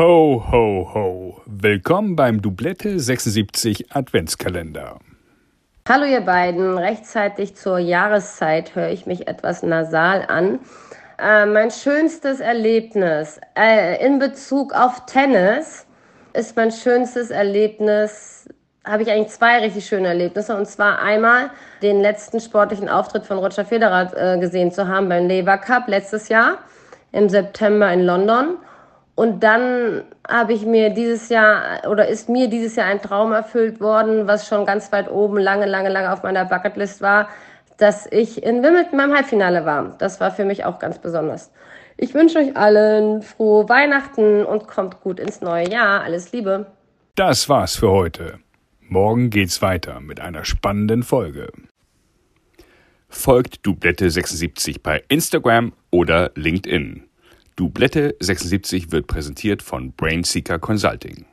Ho, ho, ho. Willkommen beim Dublette 76 Adventskalender. Hallo ihr beiden, rechtzeitig zur Jahreszeit höre ich mich etwas nasal an. Äh, mein schönstes Erlebnis äh, in Bezug auf Tennis ist mein schönstes Erlebnis, habe ich eigentlich zwei richtig schöne Erlebnisse. Und zwar einmal den letzten sportlichen Auftritt von Roger Federer äh, gesehen zu haben beim Lever Cup letztes Jahr im September in London. Und dann habe ich mir dieses Jahr oder ist mir dieses Jahr ein Traum erfüllt worden, was schon ganz weit oben lange, lange, lange auf meiner Bucketlist war, dass ich in Wimbledon beim Halbfinale war. Das war für mich auch ganz besonders. Ich wünsche euch allen frohe Weihnachten und kommt gut ins neue Jahr. Alles Liebe. Das war's für heute. Morgen geht's weiter mit einer spannenden Folge. Folgt Dublette76 bei Instagram oder LinkedIn. Dublette 76 wird präsentiert von Brainseeker Consulting.